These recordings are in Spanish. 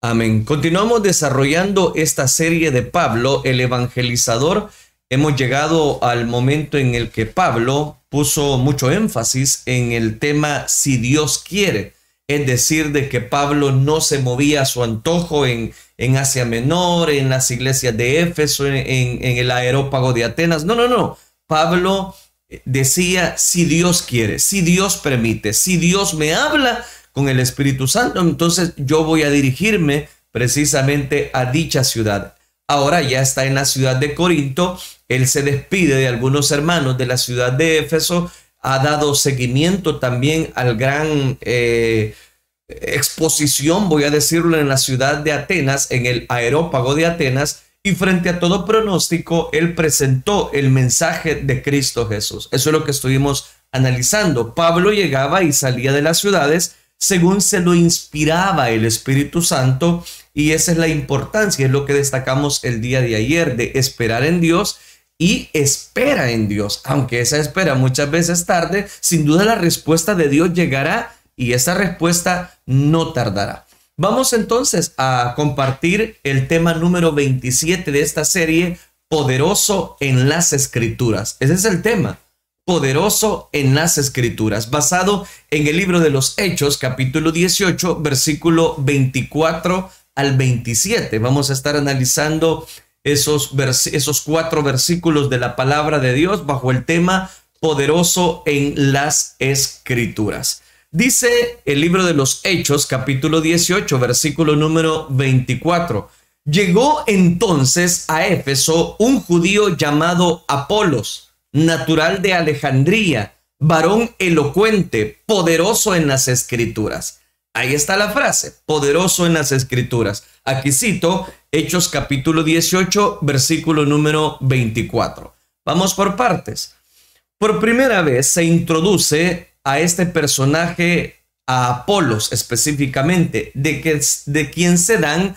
Amén. Continuamos desarrollando esta serie de Pablo, el evangelizador. Hemos llegado al momento en el que Pablo puso mucho énfasis en el tema si Dios quiere. Es decir, de que Pablo no se movía a su antojo en, en Asia Menor, en las iglesias de Éfeso, en, en el aerópago de Atenas. No, no, no. Pablo decía si Dios quiere, si Dios permite, si Dios me habla, con el Espíritu Santo, entonces yo voy a dirigirme precisamente a dicha ciudad. Ahora ya está en la ciudad de Corinto, él se despide de algunos hermanos de la ciudad de Éfeso, ha dado seguimiento también al gran eh, exposición, voy a decirlo, en la ciudad de Atenas, en el aerópago de Atenas, y frente a todo pronóstico, él presentó el mensaje de Cristo Jesús. Eso es lo que estuvimos analizando. Pablo llegaba y salía de las ciudades según se lo inspiraba el Espíritu Santo y esa es la importancia, es lo que destacamos el día de ayer, de esperar en Dios y espera en Dios, aunque esa espera muchas veces tarde, sin duda la respuesta de Dios llegará y esa respuesta no tardará. Vamos entonces a compartir el tema número 27 de esta serie, poderoso en las escrituras. Ese es el tema poderoso en las escrituras, basado en el libro de los Hechos, capítulo 18, versículo 24 al 27. Vamos a estar analizando esos, esos cuatro versículos de la palabra de Dios bajo el tema poderoso en las escrituras. Dice el libro de los Hechos, capítulo 18, versículo número 24. Llegó entonces a Éfeso un judío llamado Apolos natural de Alejandría, varón elocuente, poderoso en las escrituras. Ahí está la frase, poderoso en las escrituras. Aquí cito Hechos capítulo 18, versículo número 24. Vamos por partes. Por primera vez se introduce a este personaje, a Apolos específicamente, de, que, de quien se dan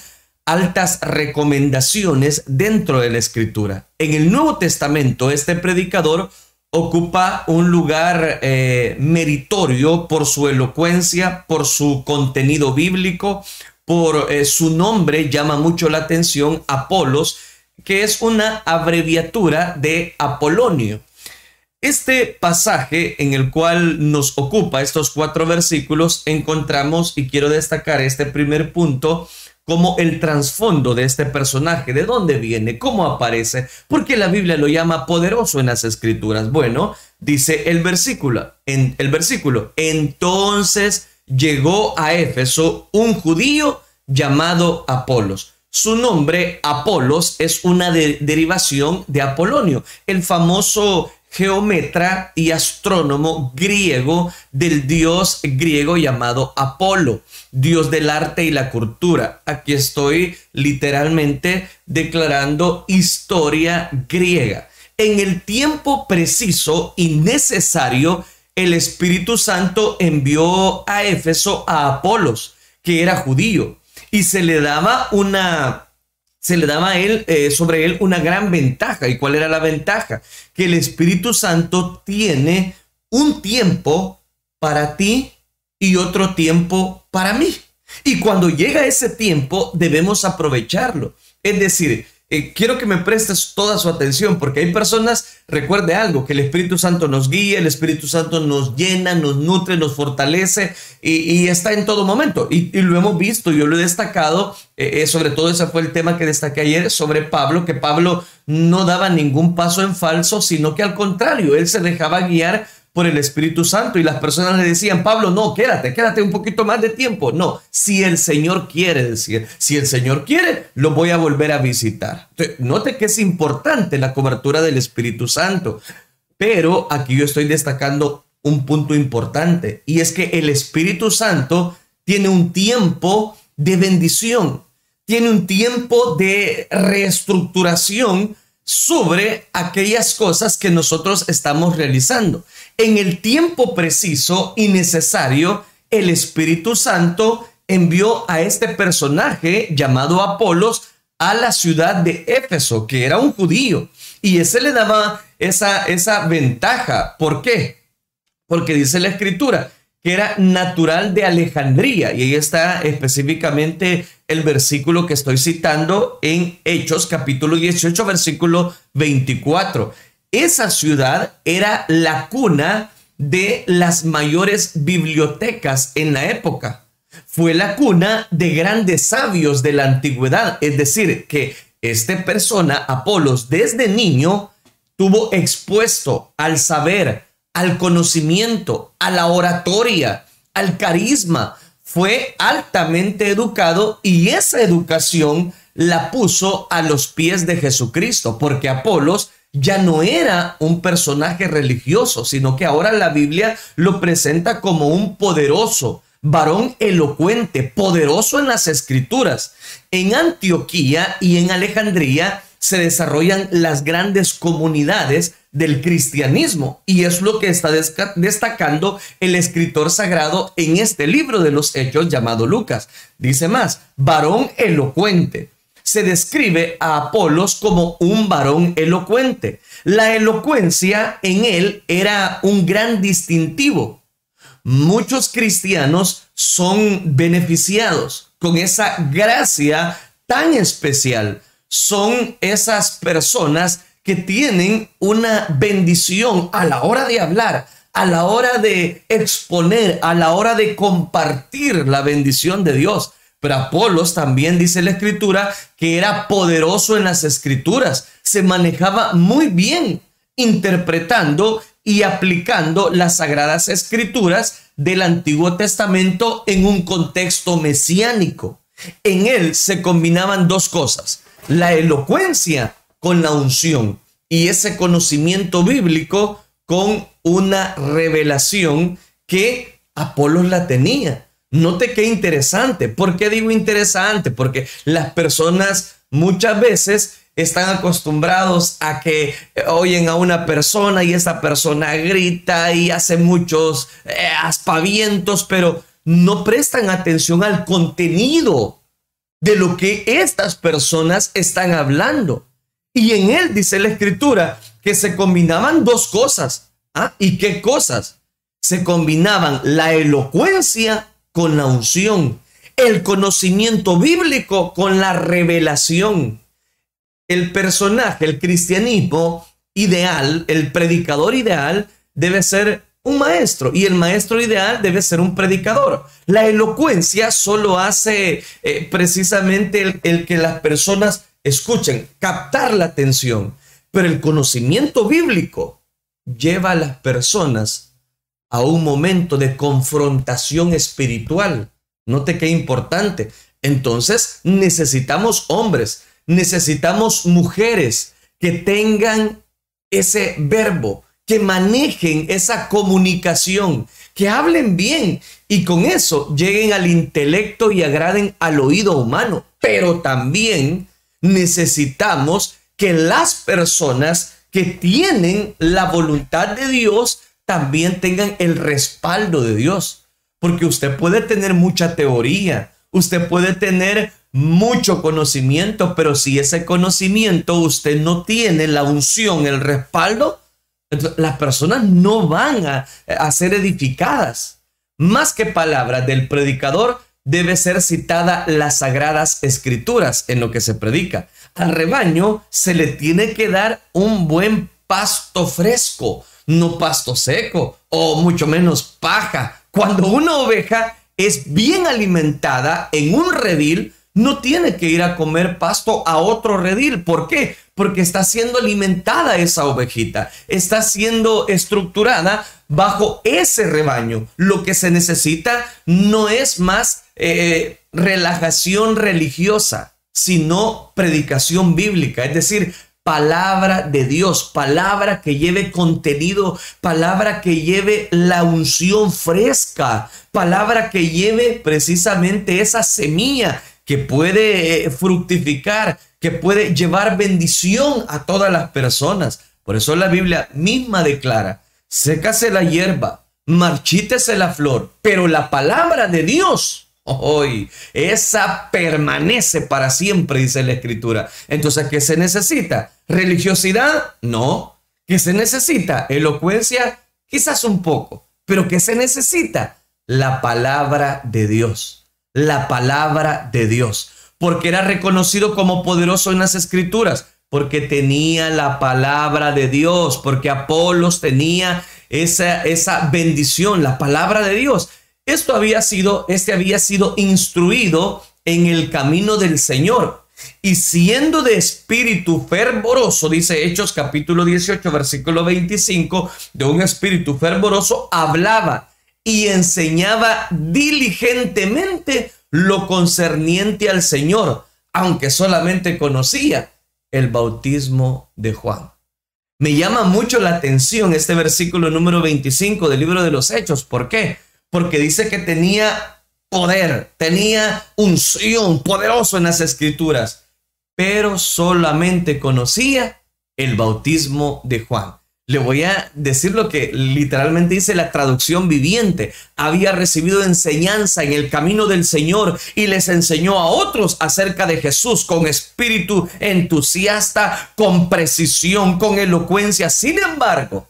altas recomendaciones dentro de la escritura. En el Nuevo Testamento, este predicador ocupa un lugar eh, meritorio por su elocuencia, por su contenido bíblico, por eh, su nombre llama mucho la atención, Apolos, que es una abreviatura de Apolonio. Este pasaje en el cual nos ocupa estos cuatro versículos, encontramos, y quiero destacar este primer punto, como el trasfondo de este personaje, de dónde viene, cómo aparece, porque la Biblia lo llama poderoso en las escrituras. Bueno, dice el versículo, en el versículo, entonces llegó a Éfeso un judío llamado Apolos. Su nombre, Apolos, es una derivación de Apolonio, el famoso geómetra y astrónomo griego del dios griego llamado Apolo, dios del arte y la cultura. Aquí estoy literalmente declarando historia griega. En el tiempo preciso y necesario, el Espíritu Santo envió a Éfeso a Apolos, que era judío, y se le daba una se le daba a él, eh, sobre él una gran ventaja. ¿Y cuál era la ventaja? Que el Espíritu Santo tiene un tiempo para ti y otro tiempo para mí. Y cuando llega ese tiempo, debemos aprovecharlo. Es decir, eh, quiero que me prestes toda su atención porque hay personas, recuerde algo, que el Espíritu Santo nos guía, el Espíritu Santo nos llena, nos nutre, nos fortalece y, está en todo momento. Y, lo hemos visto, yo lo he destacado, eh, eh, sobre todo ese fue el tema que destaqué ayer sobre Pablo, que Pablo no daba ningún paso en falso, sino que al contrario, él se dejaba guiar por el Espíritu Santo y las personas le decían, Pablo, no, quédate, quédate un poquito más de tiempo. No, si el Señor quiere decir, si el Señor quiere, lo voy a volver a visitar. note que es importante la cobertura del Espíritu Santo, pero aquí yo estoy destacando un punto importante y es que el Espíritu Santo tiene un tiempo de bendición, tiene un tiempo de reestructuración sobre aquellas cosas que nosotros estamos realizando. En el tiempo preciso y necesario, el Espíritu Santo envió a este personaje llamado Apolos a la ciudad de Éfeso, que era un judío, y ese le daba esa, esa ventaja. ¿Por qué? Porque dice la escritura que era natural de Alejandría, y ahí está específicamente el versículo que estoy citando en Hechos capítulo 18, versículo 24. Esa ciudad era la cuna de las mayores bibliotecas en la época. Fue la cuna de grandes sabios de la antigüedad. Es decir, que esta persona, Apolos, desde niño, tuvo expuesto al saber, al conocimiento, a la oratoria, al carisma. Fue altamente educado y esa educación la puso a los pies de Jesucristo, porque Apolos ya no era un personaje religioso, sino que ahora la Biblia lo presenta como un poderoso, varón elocuente, poderoso en las escrituras. En Antioquía y en Alejandría se desarrollan las grandes comunidades del cristianismo y es lo que está destacando el escritor sagrado en este libro de los hechos llamado Lucas. Dice más, varón elocuente se describe a Apolos como un varón elocuente. La elocuencia en él era un gran distintivo. Muchos cristianos son beneficiados con esa gracia tan especial. Son esas personas que tienen una bendición a la hora de hablar, a la hora de exponer, a la hora de compartir la bendición de Dios. Pero Apolos también dice la escritura que era poderoso en las escrituras, se manejaba muy bien interpretando y aplicando las sagradas escrituras del Antiguo Testamento en un contexto mesiánico. En él se combinaban dos cosas, la elocuencia con la unción y ese conocimiento bíblico con una revelación que Apolos la tenía. Note qué interesante. ¿Por qué digo interesante? Porque las personas muchas veces están acostumbrados a que oyen a una persona y esa persona grita y hace muchos eh, aspavientos, pero no prestan atención al contenido de lo que estas personas están hablando. Y en él dice la escritura que se combinaban dos cosas. ¿Ah? ¿Y qué cosas? Se combinaban la elocuencia con la unción, el conocimiento bíblico con la revelación. El personaje, el cristianismo ideal, el predicador ideal debe ser un maestro y el maestro ideal debe ser un predicador. La elocuencia solo hace eh, precisamente el, el que las personas escuchen, captar la atención, pero el conocimiento bíblico lleva a las personas a un momento de confrontación espiritual. Note qué importante. Entonces necesitamos hombres, necesitamos mujeres que tengan ese verbo, que manejen esa comunicación, que hablen bien y con eso lleguen al intelecto y agraden al oído humano. Pero también necesitamos que las personas que tienen la voluntad de Dios también tengan el respaldo de Dios. Porque usted puede tener mucha teoría, usted puede tener mucho conocimiento, pero si ese conocimiento usted no tiene la unción, el respaldo, las personas no van a, a ser edificadas. Más que palabras del predicador, debe ser citada las sagradas escrituras en lo que se predica. Al rebaño se le tiene que dar un buen pasto fresco, no pasto seco o mucho menos paja. Cuando una oveja es bien alimentada en un redil, no tiene que ir a comer pasto a otro redil. ¿Por qué? Porque está siendo alimentada esa ovejita, está siendo estructurada bajo ese rebaño. Lo que se necesita no es más eh, relajación religiosa, sino predicación bíblica. Es decir, palabra de Dios, palabra que lleve contenido, palabra que lleve la unción fresca, palabra que lleve precisamente esa semilla que puede eh, fructificar, que puede llevar bendición a todas las personas. Por eso la Biblia misma declara, sécase la hierba, marchítese la flor, pero la palabra de Dios Hoy, esa permanece para siempre, dice la escritura. Entonces, ¿qué se necesita? ¿Religiosidad? No. ¿Qué se necesita? ¿Elocuencia? Quizás un poco. Pero ¿qué se necesita? La palabra de Dios. La palabra de Dios. porque era reconocido como poderoso en las escrituras, porque tenía la palabra de Dios, porque Apolos tenía esa, esa bendición, la palabra de Dios. Esto había sido, este había sido instruido en el camino del Señor. Y siendo de espíritu fervoroso, dice Hechos capítulo 18, versículo 25, de un espíritu fervoroso, hablaba y enseñaba diligentemente lo concerniente al Señor, aunque solamente conocía el bautismo de Juan. Me llama mucho la atención este versículo número 25 del libro de los Hechos. ¿Por qué? Porque dice que tenía poder, tenía unción poderoso en las escrituras, pero solamente conocía el bautismo de Juan. Le voy a decir lo que literalmente dice la traducción viviente. Había recibido enseñanza en el camino del Señor y les enseñó a otros acerca de Jesús con espíritu entusiasta, con precisión, con elocuencia. Sin embargo,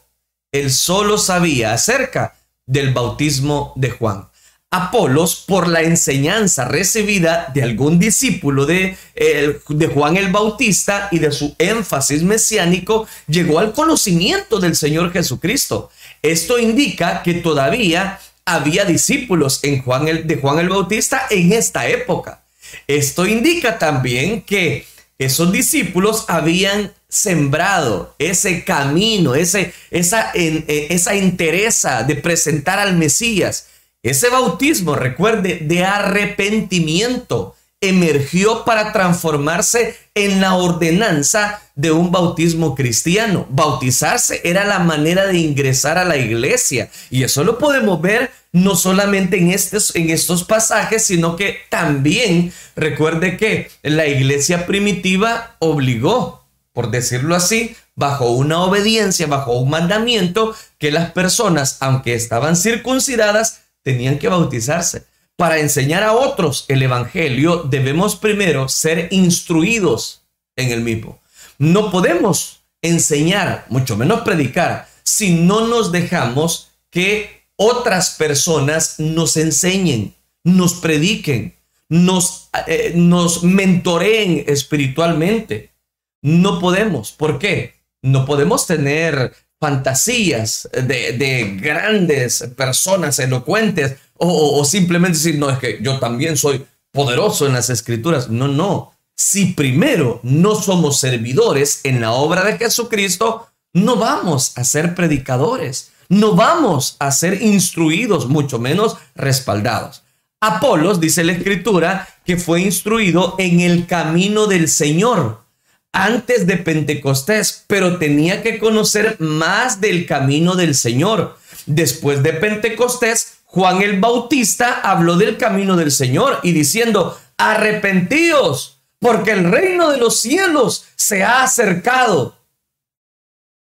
él solo sabía acerca del bautismo de Juan. Apolos por la enseñanza recibida de algún discípulo de, de, Juan el Bautista y de su énfasis mesiánico, llegó al conocimiento del Señor Jesucristo. Esto indica que todavía había discípulos en Juan el, de Juan el Bautista en esta época. Esto indica también que esos discípulos habían sembrado ese camino, ese, esa, eh, esa interesa de presentar al Mesías ese bautismo, recuerde, de arrepentimiento emergió para transformarse en la ordenanza de un bautismo cristiano. Bautizarse era la manera de ingresar a la iglesia. Y eso lo podemos ver no solamente en estos, en estos pasajes, sino que también recuerde que la iglesia primitiva obligó, por decirlo así, bajo una obediencia, bajo un mandamiento, que las personas, aunque estaban circuncidadas, tenían que bautizarse. Para enseñar a otros el Evangelio debemos primero ser instruidos en el mismo. No podemos enseñar, mucho menos predicar, si no nos dejamos que otras personas nos enseñen, nos prediquen, nos, eh, nos espiritualmente. No podemos. ¿Por qué? No podemos tener fantasías de, grandes personas elocuentes o, simplemente decir, no, es que yo también soy poderoso en las escrituras. No, no. Si primero no somos servidores en la obra de Jesucristo, no vamos a ser predicadores, no vamos a ser instruidos, mucho menos respaldados. Apolos, dice la escritura, que fue instruido en el camino del Señor antes de Pentecostés, pero tenía que conocer más del camino del Señor. Después de Pentecostés, Juan el Bautista habló del camino del Señor y diciendo, arrepentíos, porque el reino de los cielos se ha acercado.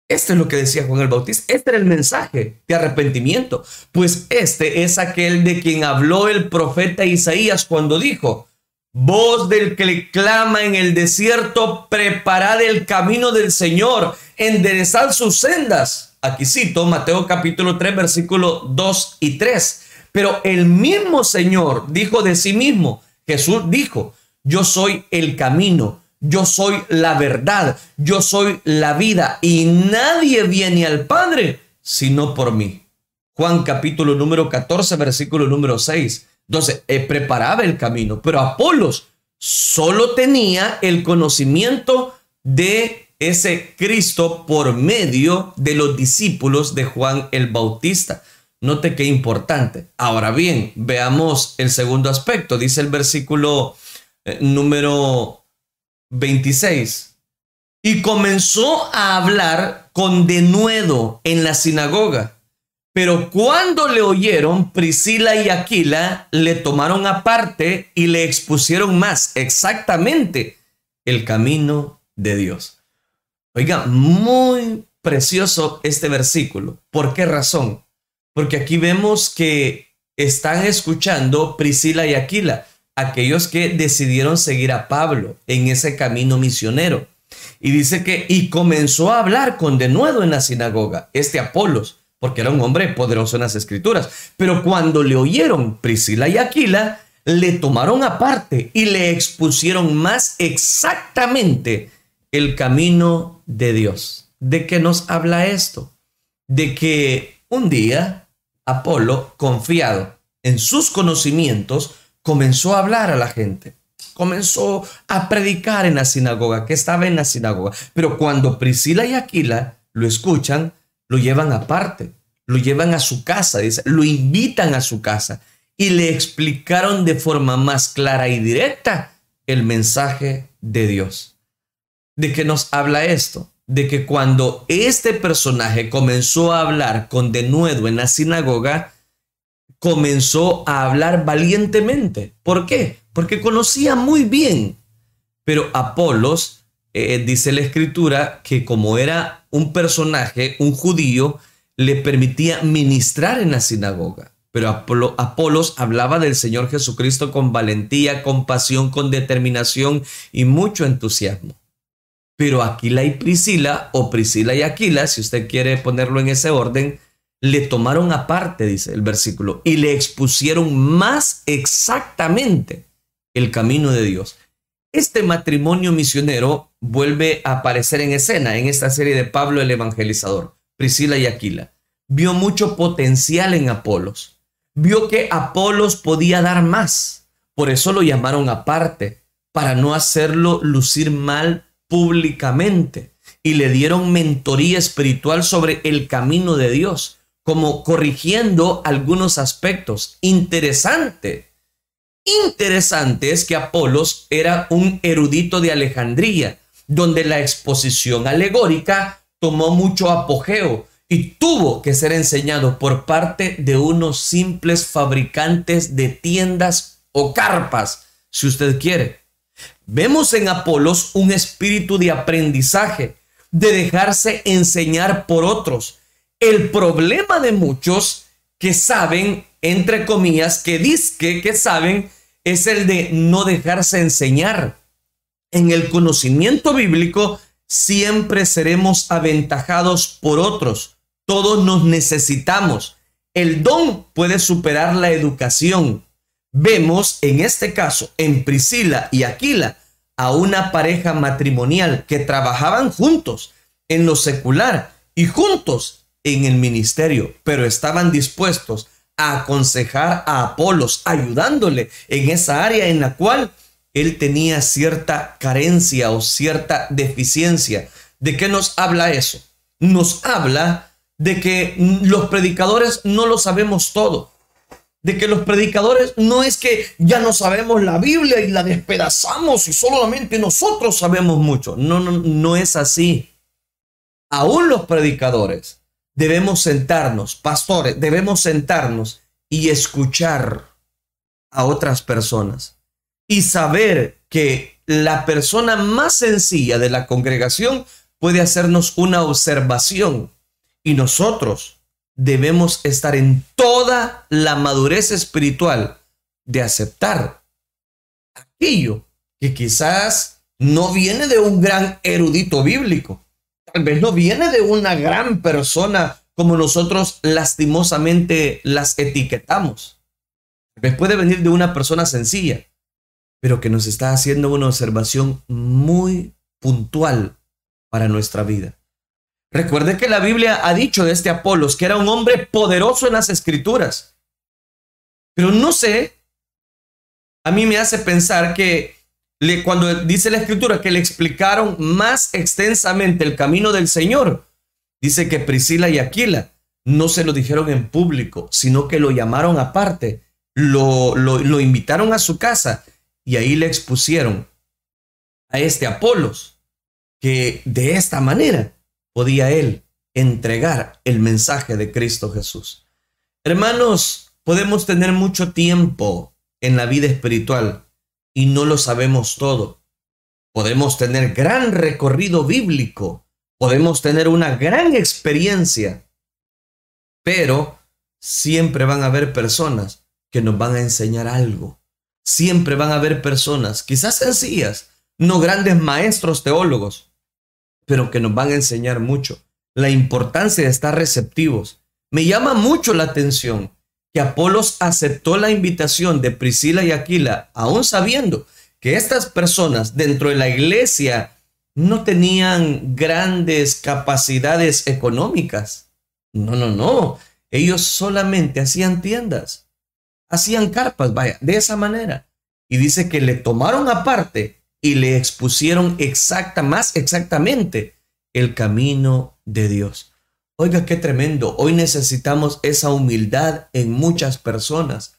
Esto es lo que decía Juan el Bautista. Este era el mensaje de arrepentimiento. Pues este es aquel de quien habló el profeta Isaías cuando dijo, Voz del que clama en el desierto, preparad el camino del Señor, enderezad sus sendas. Aquí cito Mateo capítulo 3, versículo 2 y 3. Pero el mismo Señor dijo de sí mismo, Jesús dijo, yo soy el camino, yo soy la verdad, yo soy la vida y nadie viene al Padre sino por mí. Juan capítulo número 14, versículo número 6. Entonces, eh, preparaba el camino, pero Apolos solo tenía el conocimiento de ese Cristo por medio de los discípulos de Juan el Bautista. Note qué importante. Ahora bien, veamos el segundo aspecto. Dice el versículo eh, número 26. Y comenzó a hablar con denuedo en la sinagoga pero cuando le oyeron, Priscila y Aquila le tomaron aparte y le expusieron más exactamente el camino de Dios. Oiga, muy precioso este versículo. ¿Por qué razón? Porque aquí vemos que están escuchando Priscila y Aquila, aquellos que decidieron seguir a Pablo en ese camino misionero. Y dice que, y comenzó a hablar con denuedo en la sinagoga, este Apolos porque era un hombre poderoso en las escrituras. Pero cuando le oyeron Priscila y Aquila, le tomaron aparte y le expusieron más exactamente el camino de Dios. ¿De qué nos habla esto? De que un día Apolo, confiado en sus conocimientos, comenzó a hablar a la gente. Comenzó a predicar en la sinagoga, que estaba en la sinagoga. Pero cuando Priscila y Aquila lo escuchan, lo llevan aparte, lo llevan a su casa, lo invitan a su casa y le explicaron de forma más clara y directa el mensaje de Dios. ¿De qué nos habla esto? De que cuando este personaje comenzó a hablar con denuedo en la sinagoga, comenzó a hablar valientemente. ¿Por qué? Porque conocía muy bien. Pero Apolos, eh, dice la escritura, que como era un personaje, un judío, le permitía ministrar en la sinagoga. Pero Apolos hablaba del Señor Jesucristo con valentía, con pasión, con determinación y mucho entusiasmo. Pero Aquila y Priscila, o Priscila y Aquila, si usted quiere ponerlo en ese orden, le tomaron aparte, dice el versículo, y le expusieron más exactamente el camino de Dios. Este matrimonio misionero vuelve a aparecer en escena en esta serie de Pablo el Evangelizador, Priscila y Aquila. Vio mucho potencial en Apolos vio que Apolos podía dar más. Por eso lo llamaron aparte, para no hacerlo lucir mal públicamente. Y le dieron mentoría espiritual sobre el camino de Dios, como corrigiendo algunos aspectos. Interesante. Interesante es que Apolos era un erudito de Alejandría, donde la exposición alegórica tomó mucho apogeo, y tuvo que ser enseñado por parte de unos simples fabricantes de tiendas o carpas, si usted quiere. Vemos en Apolos un espíritu de aprendizaje, de dejarse enseñar por otros. El problema de muchos que saben, entre comillas, que dicen que saben, es el de no dejarse enseñar. En el conocimiento bíblico siempre seremos aventajados por otros todos nos necesitamos. El don puede superar la educación. Vemos en este caso en Priscila y Aquila a una pareja matrimonial que trabajaban juntos en lo secular y juntos en el ministerio, pero estaban dispuestos a aconsejar a Apolos, ayudándole en esa área en la cual él tenía cierta carencia o cierta deficiencia. ¿De qué nos habla eso? Nos habla de que los predicadores no lo sabemos todo. De que los predicadores no es que ya no sabemos la Biblia y la despedazamos y solamente nosotros sabemos mucho. No, no, no es así. Aún los predicadores debemos sentarnos, pastores, debemos sentarnos y escuchar a otras personas y saber que la persona más sencilla de la congregación puede hacernos una observación. Y nosotros debemos estar en toda la madurez espiritual de aceptar aquello que quizás no viene de un gran erudito bíblico, tal vez no viene de una gran persona como nosotros lastimosamente las etiquetamos. Tal vez puede venir de una persona sencilla, pero que nos está haciendo una observación muy puntual para nuestra vida. Recuerde que la Biblia ha dicho de este Apolos que era un hombre poderoso en las escrituras. Pero no sé, a mí me hace pensar que cuando dice la escritura que le explicaron más extensamente el camino del Señor, dice que Priscila y Aquila no se lo dijeron en público, sino que lo llamaron aparte, lo, lo, lo invitaron a su casa y ahí le expusieron a este Apolos que de esta manera podía él entregar el mensaje de Cristo Jesús. Hermanos, podemos tener mucho tiempo en la vida espiritual y no lo sabemos todo. Podemos tener gran recorrido bíblico, podemos tener una gran experiencia, pero siempre van a haber personas que nos van a enseñar algo. Siempre van a haber personas, quizás sencillas, no grandes maestros teólogos, pero que nos van a enseñar mucho. La importancia de estar receptivos. Me llama mucho la atención que Apolos aceptó la invitación de Priscila y Aquila, aún sabiendo que estas personas dentro de la iglesia no tenían grandes capacidades económicas. No, no, no. Ellos solamente hacían tiendas, hacían carpas, vaya, de esa manera. Y dice que le tomaron aparte y le expusieron exacta, más exactamente el camino de Dios. Oiga, qué tremendo. Hoy necesitamos esa humildad en muchas personas.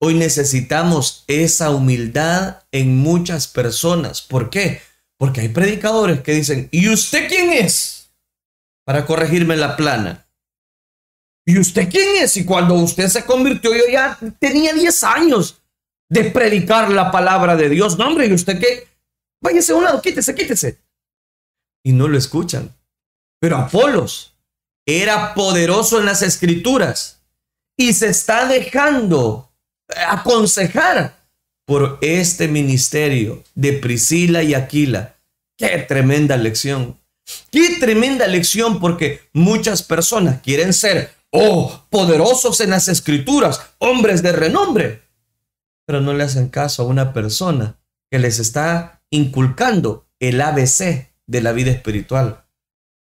Hoy necesitamos esa humildad en muchas personas. ¿Por qué? Porque hay predicadores que dicen, ¿y usted quién es? Para corregirme la plana. ¿Y usted quién es? Y cuando usted se convirtió, yo ya tenía 10 años de predicar la palabra de Dios. No, hombre, ¿y usted qué? Váyase a un lado, quítese, quítese. Y no lo escuchan. Pero Apolos era poderoso en las escrituras y se está dejando aconsejar por este ministerio de Priscila y Aquila. Qué tremenda lección. Qué tremenda lección porque muchas personas quieren ser, oh, poderosos en las escrituras, hombres de renombre, pero no le hacen caso a una persona que les está inculcando el ABC de la vida espiritual.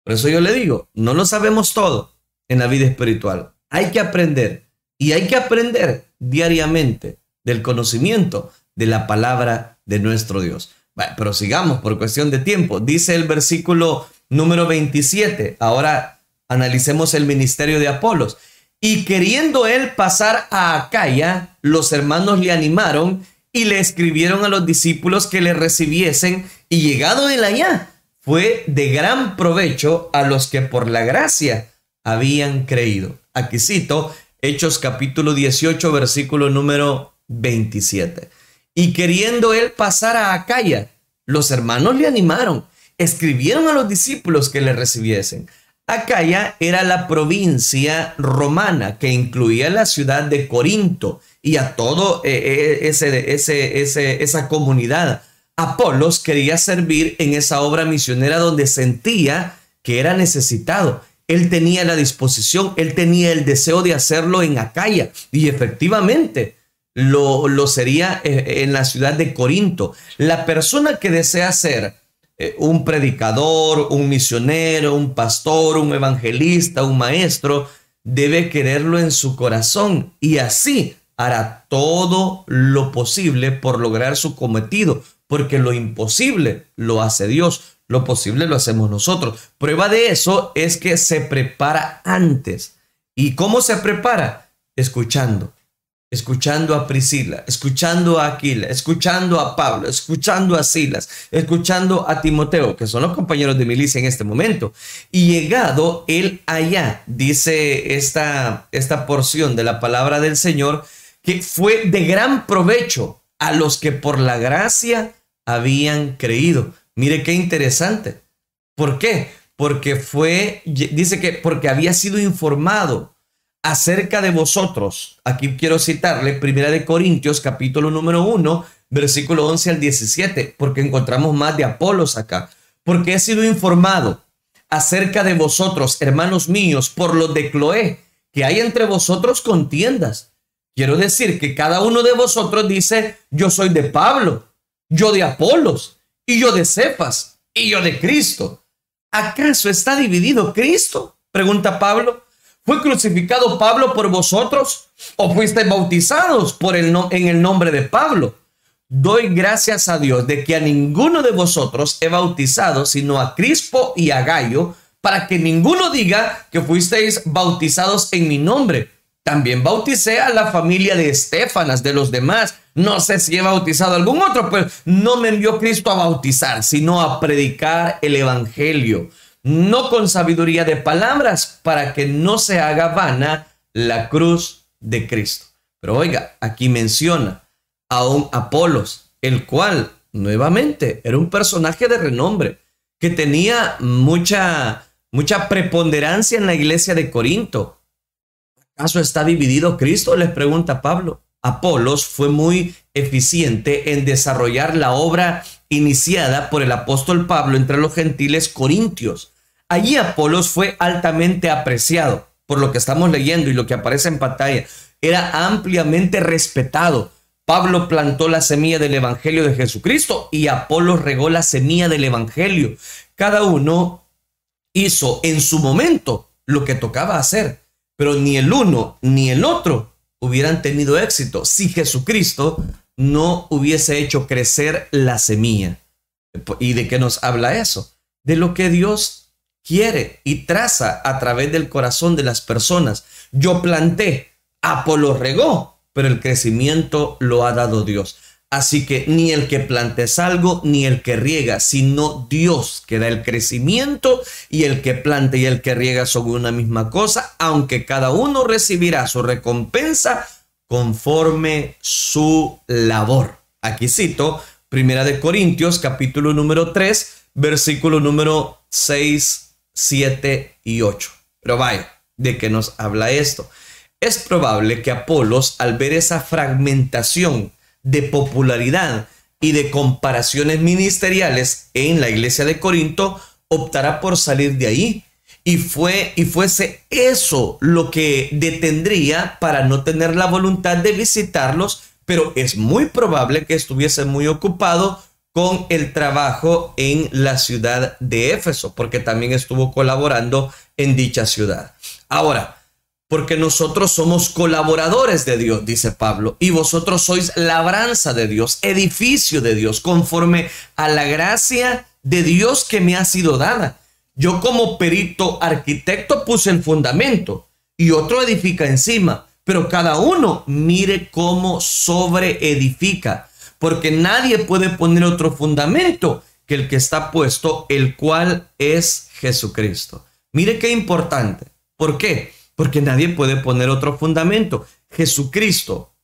Por eso yo le digo, no lo sabemos todo en la vida espiritual. Hay que aprender y hay que aprender diariamente del conocimiento de la palabra de nuestro Dios. pero sigamos por cuestión de tiempo. Dice el versículo número 27. Ahora analicemos el ministerio de Apolos. Y queriendo él pasar a Acaya, los hermanos le animaron y le escribieron a los discípulos que le recibiesen y llegado él allá, fue de gran provecho a los que por la gracia habían creído. Aquí cito Hechos capítulo 18, versículo número 27. Y queriendo él pasar a Acaya, los hermanos le animaron, escribieron a los discípulos que le recibiesen. Acaya era la provincia romana que incluía la ciudad de Corinto y a todo eh, eh, ese, esa comunidad. Apolos quería servir en esa obra misionera donde sentía que era necesitado. Él tenía la disposición, él tenía el deseo de hacerlo en Acaya y efectivamente lo, lo sería eh, en la ciudad de Corinto. La persona que desea ser eh, un predicador, un misionero, un pastor, un evangelista, un maestro, debe quererlo en su corazón y así hará todo lo posible por lograr su cometido, porque lo imposible lo hace Dios, lo posible lo hacemos nosotros. Prueba de eso es que se prepara antes. ¿Y cómo se prepara? Escuchando escuchando a Priscila, escuchando a Aquila, escuchando a Pablo, escuchando a Silas, escuchando a Timoteo, que son los compañeros de milicia en este momento. Y llegado él allá, dice esta, esta porción de la palabra del Señor, que fue de gran provecho a los que por la gracia habían creído. Mire qué interesante. ¿Por qué? Porque fue, dice que porque había sido informado acerca de vosotros. Aquí quiero citarle Primera de Corintios capítulo número 1, versículo 11 al 17, porque encontramos más de Apolos acá. Porque he sido informado acerca de vosotros, hermanos míos, por los de Cloé, que hay entre vosotros contiendas. Quiero decir que cada uno de vosotros dice, yo soy de Pablo, yo de Apolos, y yo de Cefas, y yo de Cristo. ¿Acaso está dividido Cristo? Pregunta Pablo. ¿Fue crucificado Pablo por vosotros o fuisteis bautizados por el en el nombre de Pablo? Doy gracias a Dios de que a ninguno de vosotros he bautizado, sino a Crispo y a Gallo, para que ninguno diga que fuisteis bautizados en mi nombre. También bauticé a la familia de Estefanas, de los demás. No sé si he bautizado a algún otro, pero no me envió Cristo a bautizar, sino a predicar el Evangelio no con sabiduría de palabras, para que no se haga vana la cruz de Cristo. Pero oiga, aquí menciona a un Apolos, el cual nuevamente era un personaje de renombre, que tenía mucha, mucha preponderancia en la iglesia de Corinto. ¿Acaso está dividido Cristo? Les pregunta Pablo. Apolos fue muy eficiente en desarrollar la obra iniciada por el apóstol Pablo entre los gentiles corintios. Allí Apolos fue altamente apreciado por lo que estamos leyendo y lo que aparece en pantalla. era ampliamente respetado. Pablo plantó la semilla del Evangelio de Jesucristo y Apolo regó la semilla del Evangelio. Cada uno hizo en su momento lo que tocaba hacer, pero ni el uno ni el otro hubieran tenido éxito si Jesucristo no hubiese hecho crecer la semilla. ¿Y de qué nos habla eso? De lo que Dios quiere y traza a través del corazón de las personas. Yo planté, Apolo regó, pero el crecimiento lo ha dado Dios. Así que ni el que plantes algo, ni el que riega, sino Dios que da el crecimiento y el que plante y el que riega son una misma cosa, aunque cada uno recibirá su recompensa conforme su labor. Aquí cito Primera de Corintios capítulo número 3, versículo número 6, 7 y 8. Pero vaya, ¿de qué nos habla esto? Es probable que Apolos, al ver esa fragmentación, de popularidad y de comparaciones ministeriales en la iglesia de Corinto, optará por salir de ahí. Y fue y fuese eso lo que detendría para no tener la voluntad de visitarlos, pero es muy probable que estuviese muy ocupado con el trabajo en la ciudad de Éfeso, porque también estuvo colaborando en dicha ciudad. Ahora, porque nosotros somos colaboradores de Dios, dice Pablo, y vosotros sois labranza de Dios, edificio de Dios, conforme a la gracia de Dios que me ha sido dada. Yo como perito arquitecto puse el fundamento y otro edifica encima, pero cada uno mire cómo sobre edifica, porque nadie puede poner otro fundamento que el que está puesto, el cual es Jesucristo. Mire qué importante. ¿Por qué? Porque nadie puede poner otro fundamento. Jesucristo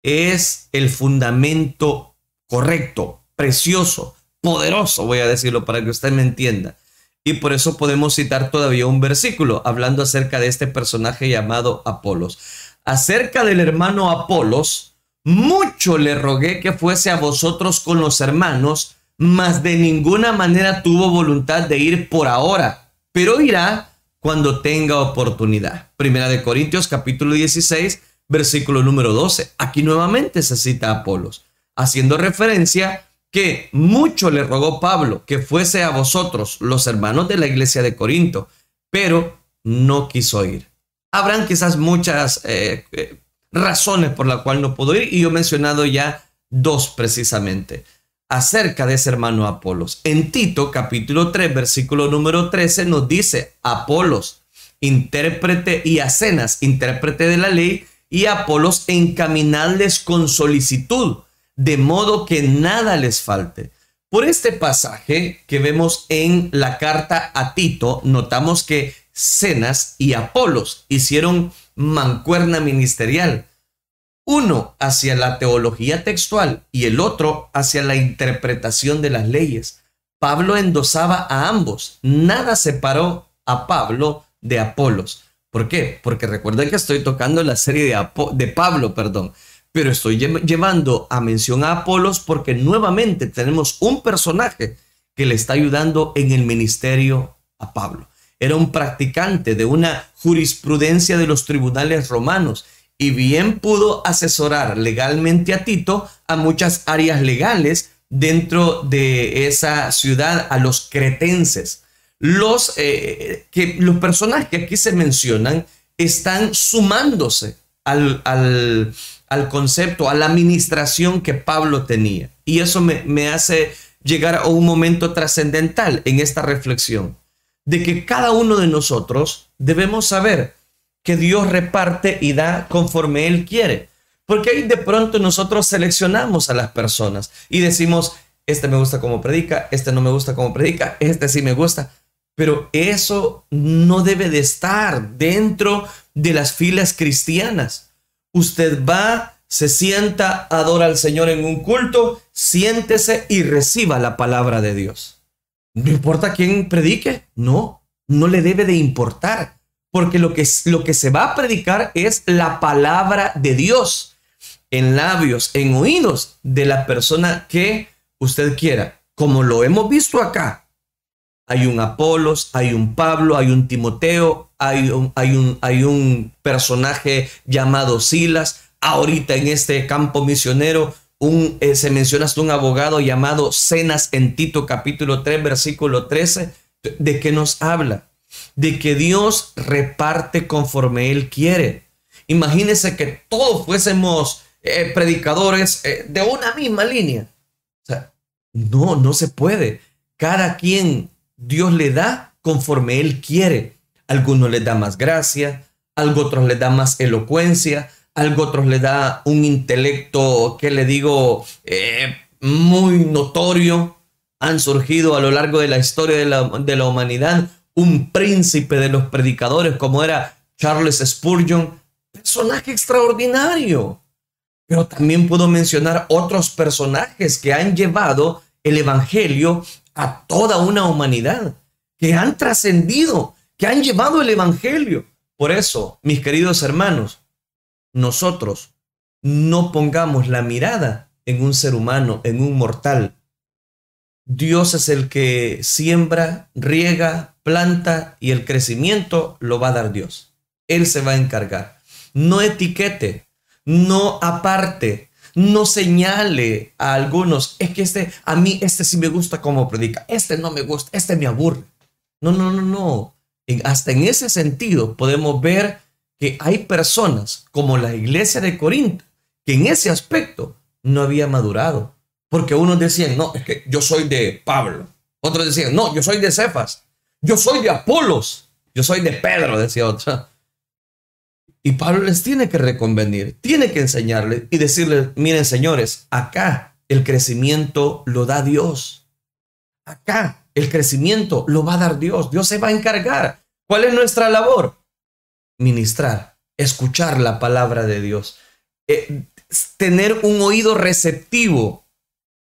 es el fundamento correcto, precioso, poderoso, voy a decirlo para que usted me entienda. Y por eso podemos citar todavía un versículo hablando acerca de este personaje llamado Apolos. Acerca del hermano Apolos, mucho le rogué que fuese a vosotros con los hermanos, mas de ninguna manera tuvo voluntad de ir por ahora, pero irá cuando tenga oportunidad. Primera de Corintios capítulo 16, versículo número 12. Aquí nuevamente se cita a Apolos, haciendo referencia que mucho le rogó Pablo que fuese a vosotros, los hermanos de la iglesia de Corinto, pero no quiso ir. Habrán quizás muchas eh, eh, razones por la cual no pudo ir y yo he mencionado ya dos precisamente acerca de ese hermano Apolos. En Tito capítulo 3 versículo número 13 nos dice Apolos, intérprete y Acenas, intérprete de la ley, y Apolos encaminarles con solicitud, de modo que nada les falte. Por este pasaje que vemos en la carta a Tito, notamos que Cenas y Apolos hicieron mancuerna ministerial uno hacia la teología textual y el otro hacia la interpretación de las leyes. Pablo endosaba a ambos, nada separó a Pablo de Apolos. ¿Por qué? Porque recuerden que estoy tocando la serie de, de Pablo, perdón, pero estoy llevando a mención a Apolos porque nuevamente tenemos un personaje que le está ayudando en el ministerio a Pablo. Era un practicante de una jurisprudencia de los tribunales romanos y bien pudo asesorar legalmente a Tito a muchas áreas legales dentro de esa ciudad, a los cretenses. Los, eh, que, los personajes que aquí se mencionan están sumándose al, al, al, concepto, a la administración que Pablo tenía. Y eso me, me hace llegar a un momento trascendental en esta reflexión, de que cada uno de nosotros debemos saber que Dios reparte y da conforme Él quiere. Porque ahí de pronto nosotros seleccionamos a las personas y decimos, este me gusta como predica, este no me gusta como predica, este sí me gusta. Pero eso no debe de estar dentro de las filas cristianas. Usted va, se sienta, adora al Señor en un culto, siéntese y reciba la palabra de Dios. No importa quién predique, no, no le debe de importar porque lo que, lo que se va a predicar es la palabra de Dios en labios, en oídos de la persona que usted quiera, como lo hemos visto acá. hay un Apolos, hay un Pablo, hay un Timoteo, hay un, hay un, hay un personaje llamado Silas. Ahorita en este campo misionero un, eh, se menciona hasta un abogado llamado Cenas en Tito capítulo 3 versículo 13. ¿De qué nos habla? De que Dios reparte conforme Él quiere. Imagínense que todos fuésemos eh, predicadores eh, de una misma línea. O sea, no, no se puede. Cada quien Dios le da conforme Él quiere. Algunos le da más gracia, a otros le da más elocuencia, a otros le da un intelecto, que le digo, eh, muy notorio. Han surgido a lo largo de la historia de la, de la humanidad un príncipe de los predicadores como era Charles Spurgeon, personaje extraordinario. Pero también puedo mencionar otros personajes que han llevado el Evangelio a toda una humanidad, que han trascendido, que han llevado el Evangelio. Por eso, mis queridos hermanos, nosotros no pongamos la mirada en un ser humano, en un mortal. Dios es el que siembra, riega, planta y el crecimiento lo va a dar Dios. Él se va a encargar. No etiquete, no aparte, no señale a algunos, es que este, a mí este sí me gusta como predica, este no me gusta, este me aburre. No, no, no, no. hasta en ese sentido podemos ver que hay personas como la iglesia de Corinto, que en ese aspecto no había madurado. Porque unos decían, no, es que yo soy de Pablo. Otros decían, no, yo soy de Cefas. Yo soy de Apolos. Yo soy de Pedro, decía otro. Y Pablo les tiene que reconvenir, tiene que enseñarles y decirles, miren señores, acá el crecimiento lo da Dios. Acá el crecimiento lo va a dar Dios. Dios se va a encargar. ¿Cuál es nuestra labor? Ministrar, escuchar la palabra de Dios, eh, tener un oído receptivo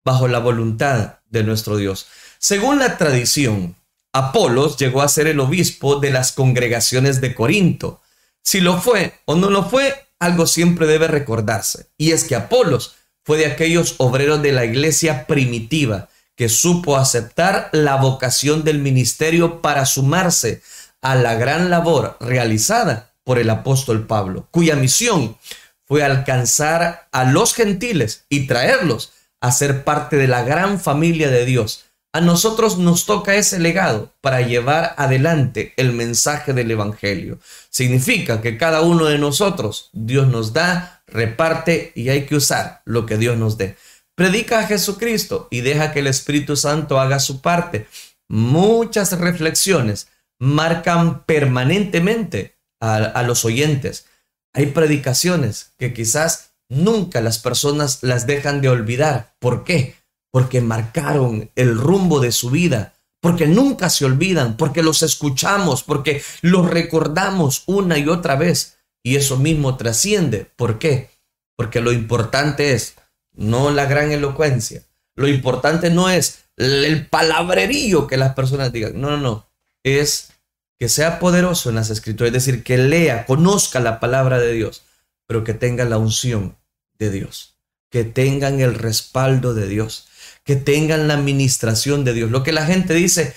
bajo la voluntad de nuestro Dios. Según la tradición, Apolos llegó a ser el obispo de las congregaciones de Corinto si lo fue o no lo fue, algo siempre debe recordarse. Y es que Apolos fue de aquellos obreros de la iglesia primitiva que supo aceptar la vocación del ministerio para sumarse a la gran labor realizada por el apóstol Pablo, cuya misión fue alcanzar a los gentiles y traerlos a ser parte de la gran familia de Dios, a nosotros nos toca ese legado para llevar adelante el mensaje del Evangelio. Significa que cada uno de nosotros, Dios nos da, reparte y hay que usar lo que Dios nos dé. Predica a Jesucristo y deja que el Espíritu Santo haga su parte. Muchas reflexiones marcan permanentemente a, a los oyentes. Hay predicaciones que quizás nunca las personas las dejan de olvidar. ¿Por qué? Porque marcaron el rumbo de su vida, porque nunca se olvidan, porque los escuchamos, porque los recordamos una y otra vez. Y eso mismo trasciende. ¿Por qué? Porque lo importante es no la gran elocuencia. Lo importante no es el palabrerío que las personas digan. No, no, no. Es que sea poderoso en las escrituras, es decir, que lea, conozca la palabra de Dios, pero que tenga la unción de Dios, que tengan el respaldo de Dios, que tengan la administración de Dios. Lo que la gente dice,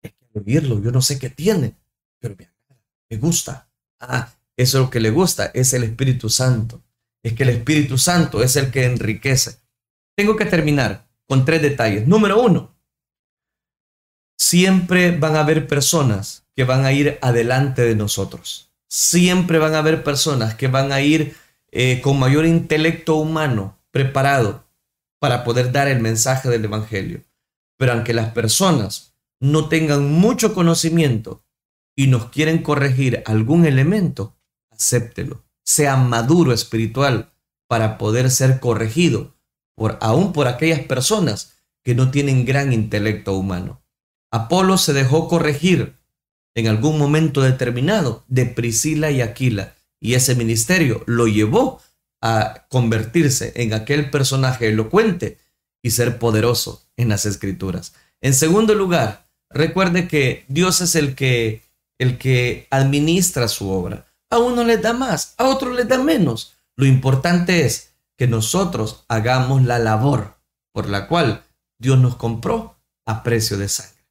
es que vivirlo, yo no sé qué tiene, pero me gusta. Ah, eso es lo que le gusta, es el Espíritu Santo. Es que el Espíritu Santo es el que enriquece. Tengo que terminar con tres detalles. Número uno, siempre van a haber personas que van a ir adelante de nosotros. Siempre van a haber personas que van a ir eh, con mayor intelecto humano, preparado, para poder dar el mensaje del Evangelio. Pero aunque las personas no tengan mucho conocimiento y nos quieren corregir algún elemento, acéptelo. Sea maduro espiritual para poder ser corregido, por, aún por aquellas personas que no tienen gran intelecto humano. Apolo se dejó corregir en algún momento determinado de Priscila y Aquila, y ese ministerio lo llevó a convertirse en aquel personaje elocuente y ser poderoso en las escrituras. En segundo lugar, recuerde que Dios es el que el que administra su obra. A uno le da más, a otro le da menos. Lo importante es que nosotros hagamos la labor por la cual Dios nos compró a precio de sangre.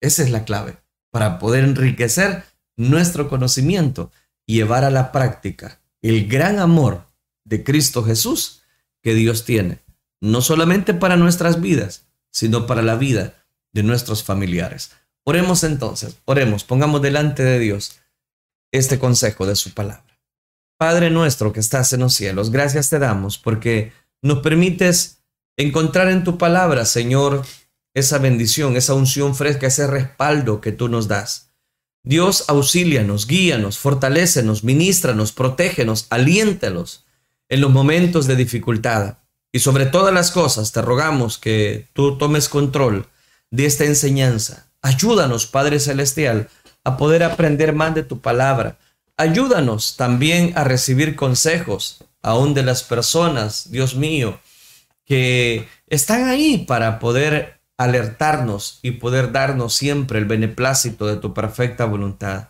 Esa es la clave para poder enriquecer nuestro conocimiento y llevar a la práctica el gran amor de Cristo Jesús que Dios tiene, no solamente para nuestras vidas, sino para la vida de nuestros familiares. Oremos entonces, oremos, pongamos delante de Dios este consejo de su palabra. Padre nuestro que estás en los cielos, gracias te damos porque nos permites encontrar en tu palabra, Señor, esa bendición, esa unción fresca, ese respaldo que tú nos das. Dios, auxílianos, guíanos, fortalécenos, ministranos, protégenos, aliéntalos en los momentos de dificultad. Y sobre todas las cosas te rogamos que tú tomes control de esta enseñanza. Ayúdanos, Padre Celestial, a poder aprender más de tu palabra. Ayúdanos también a recibir consejos, aún de las personas, Dios mío, que están ahí para poder alertarnos y poder darnos siempre el beneplácito de tu perfecta voluntad.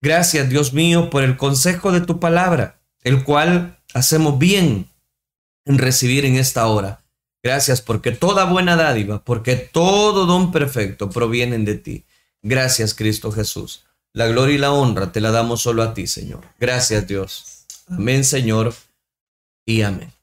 Gracias, Dios mío, por el consejo de tu palabra, el cual hacemos bien en recibir en esta hora. Gracias porque toda buena dádiva, porque todo don perfecto provienen de ti. Gracias, Cristo Jesús. La gloria y la honra te la damos solo a ti, Señor. Gracias, Dios. Amén, Señor. Y amén.